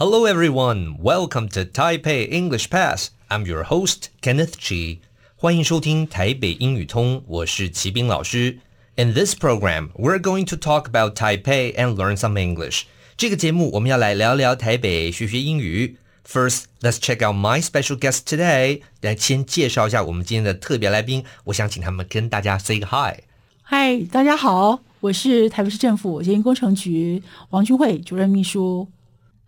Hello everyone, welcome to Taipei English Pass. I'm your host Kenneth Chi. 欢迎收听台北英语通，我是齐斌老师。In this program, we're going to talk about Taipei and learn some English. 这个节目我们要来聊聊台北，学学英语。First, let's check out my special guest today. 来先介绍一下我们今天的特别来宾，我想请他们跟大家 say hi。嗨，大家好，我是台北市政府捷运工程局王君慧主任秘书。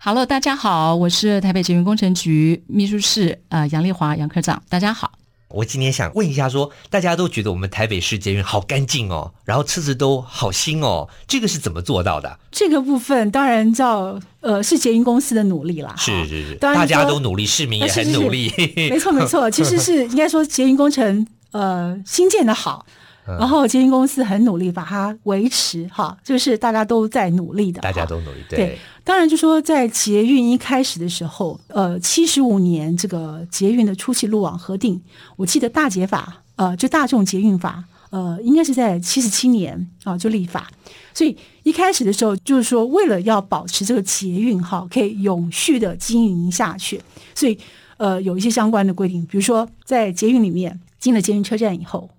Hello，大家好，我是台北捷运工程局秘书室呃杨丽华杨科长，大家好。我今天想问一下说，说大家都觉得我们台北市捷运好干净哦，然后车子都好新哦，这个是怎么做到的？这个部分当然叫呃是捷运公司的努力啦。是是是，大家都努力，市民也很努力。是是是没错没错，其实是应该说捷运工程呃新建的好。然后捷运公司很努力把它维持，哈，就是大家都在努力的，大家都努力。对，对，当然就说在捷运一开始的时候，呃，七十五年这个捷运的初期路网核定，我记得大捷法，呃，就大众捷运法，呃，应该是在七十七年啊就立法，所以一开始的时候就是说为了要保持这个捷运哈可以永续的经营下去，所以呃有一些相关的规定，比如说在捷运里面进了捷运车站以后。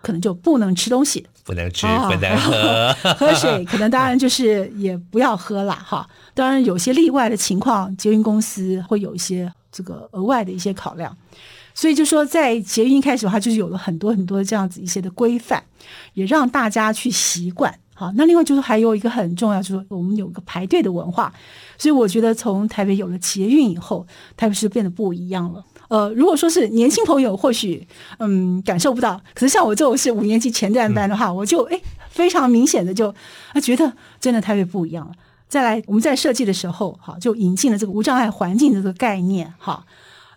可能就不能吃东西，不能吃，不能喝，喝水可能当然就是也不要喝了哈。当然有些例外的情况，捷运公司会有一些这个额外的一些考量。所以就说在捷运一开始的话，就是有了很多很多这样子一些的规范，也让大家去习惯。好，那另外就是还有一个很重要，就是我们有个排队的文化。所以我觉得从台北有了捷运以后，台北市变得不一样了。呃，如果说是年轻朋友，或许嗯感受不到，可是像我这种是五年级前段班的话，嗯、我就哎非常明显的就啊觉得真的台北不一样了。再来，我们在设计的时候，哈，就引进了这个无障碍环境的这个概念，哈。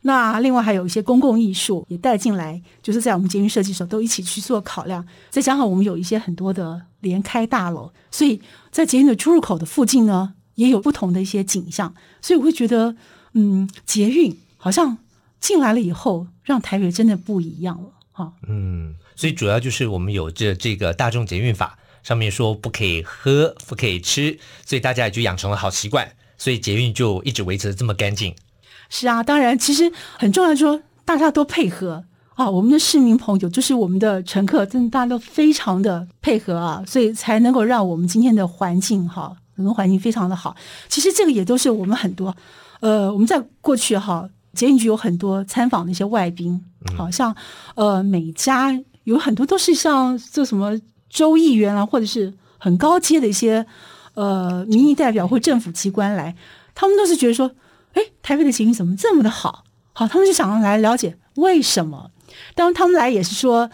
那另外还有一些公共艺术也带进来，就是在我们捷运设计的时候都一起去做考量。再加上我们有一些很多的连开大楼，所以在捷运的出入口的附近呢，也有不同的一些景象。所以我会觉得，嗯，捷运好像。进来了以后，让台北真的不一样了哈。嗯，所以主要就是我们有这这个大众捷运法上面说不可以喝，不可以吃，所以大家也就养成了好习惯，所以捷运就一直维持的这么干净。是啊，当然，其实很重要，说大家都配合啊，我们的市民朋友就是我们的乘客，真的大家都非常的配合啊，所以才能够让我们今天的环境哈，整个环境非常的好。其实这个也都是我们很多呃，我们在过去哈。捷运局有很多参访的一些外宾，好像呃每家有很多都是像这什么州议员啊，或者是很高阶的一些呃民意代表或政府机关来，他们都是觉得说，哎，台北的捷运怎么这么的好？好，他们就想要来了解为什么。当然他们来也是说，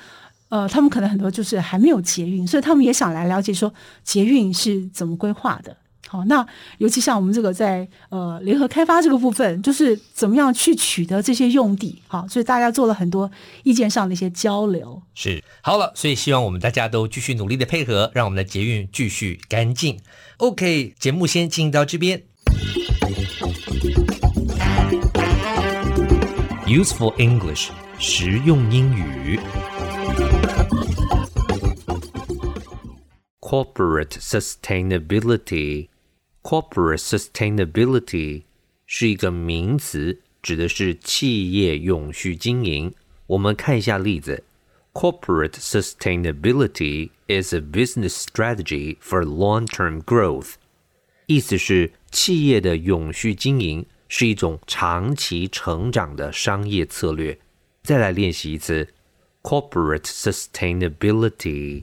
呃，他们可能很多就是还没有捷运，所以他们也想来了解说捷运是怎么规划的。好，那尤其像我们这个在呃联合开发这个部分，就是怎么样去取得这些用地，好，所以大家做了很多意见上的一些交流。是，好了，所以希望我们大家都继续努力的配合，让我们的捷运继续干净。OK，节目先进到这边。Useful English，实用英语。Corporate Sustainability。Corporate sustainability 是一个名词，指的是企业永续经营。我们看一下例子：Corporate sustainability is a business strategy for long-term growth。意思是企业的永续经营是一种长期成长的商业策略。再来练习一次：Corporate sustainability。